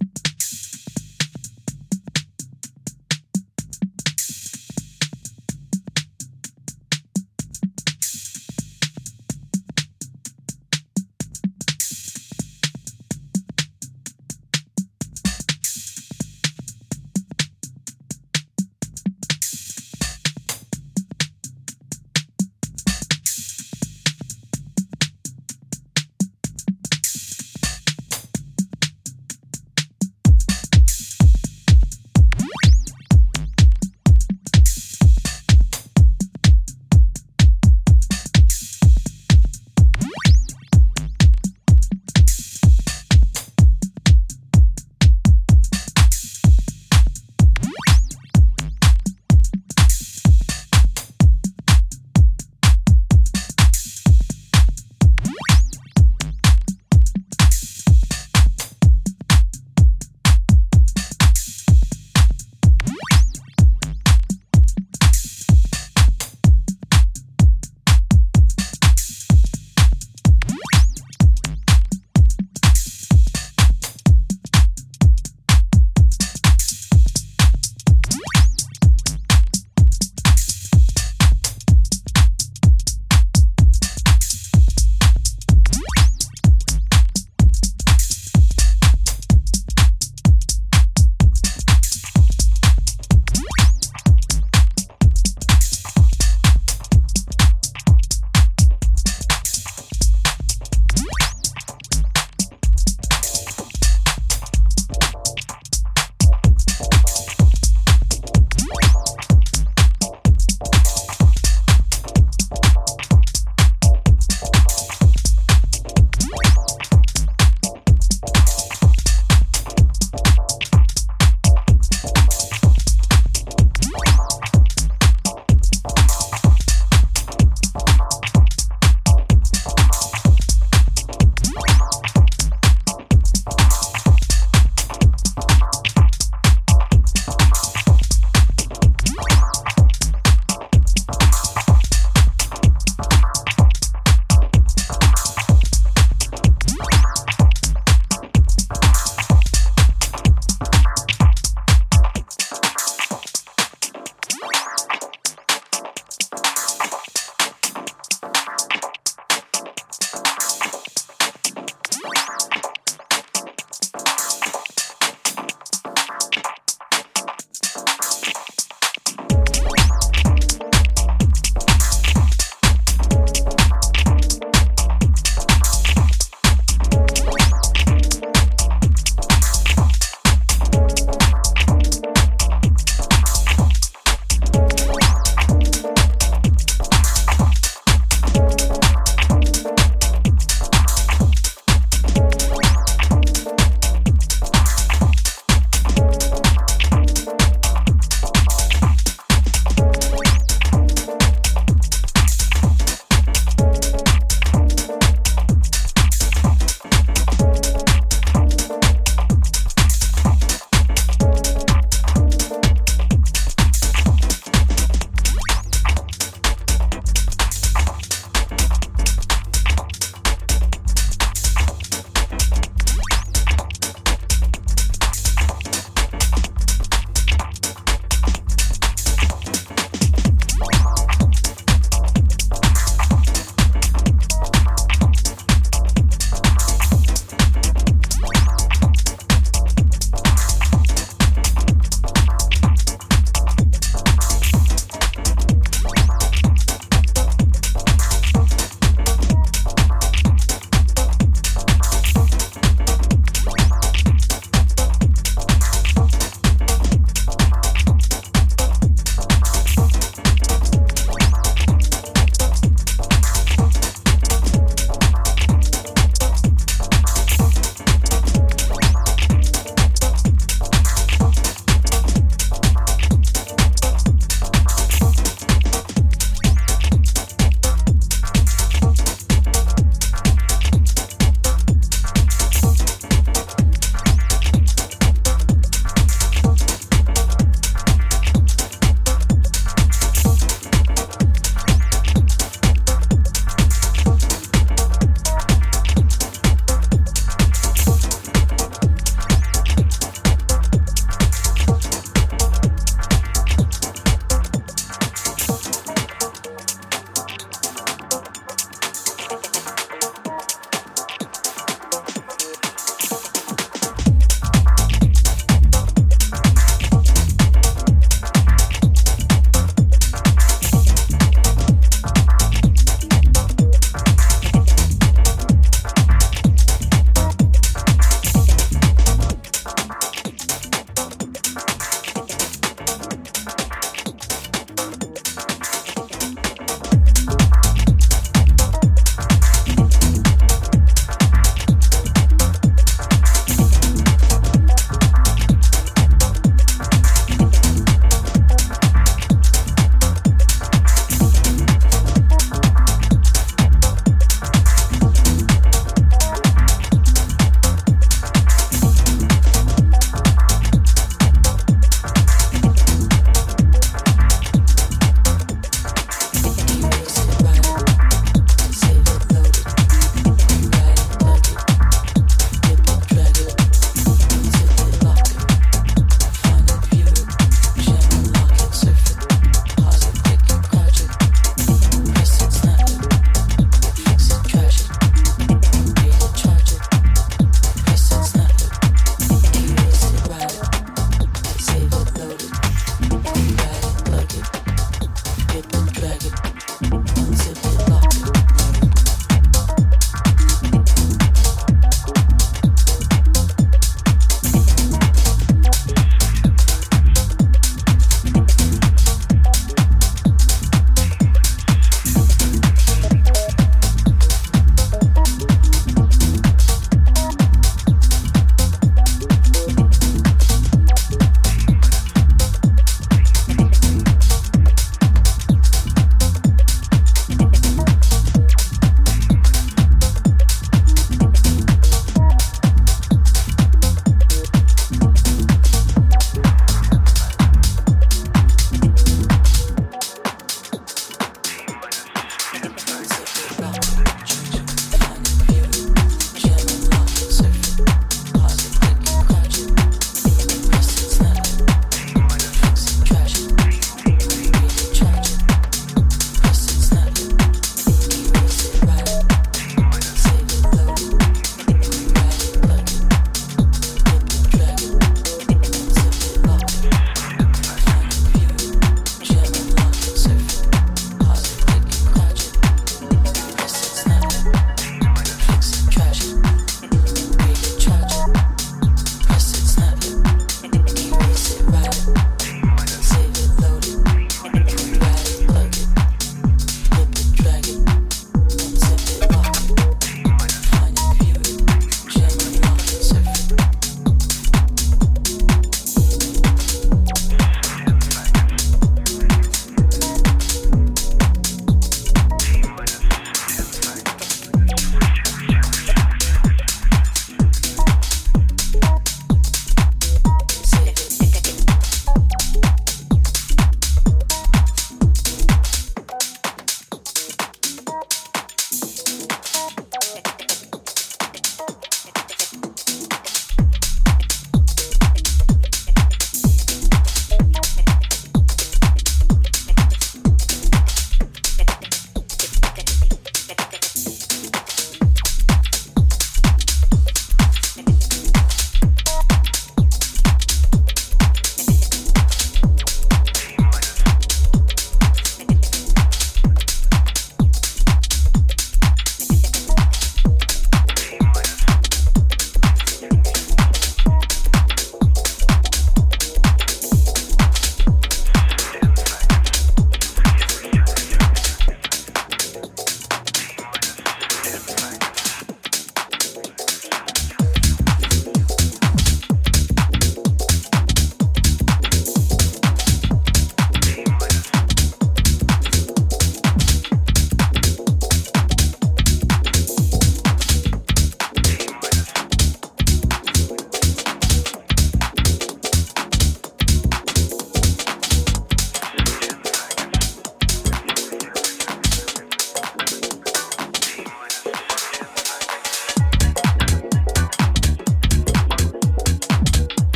you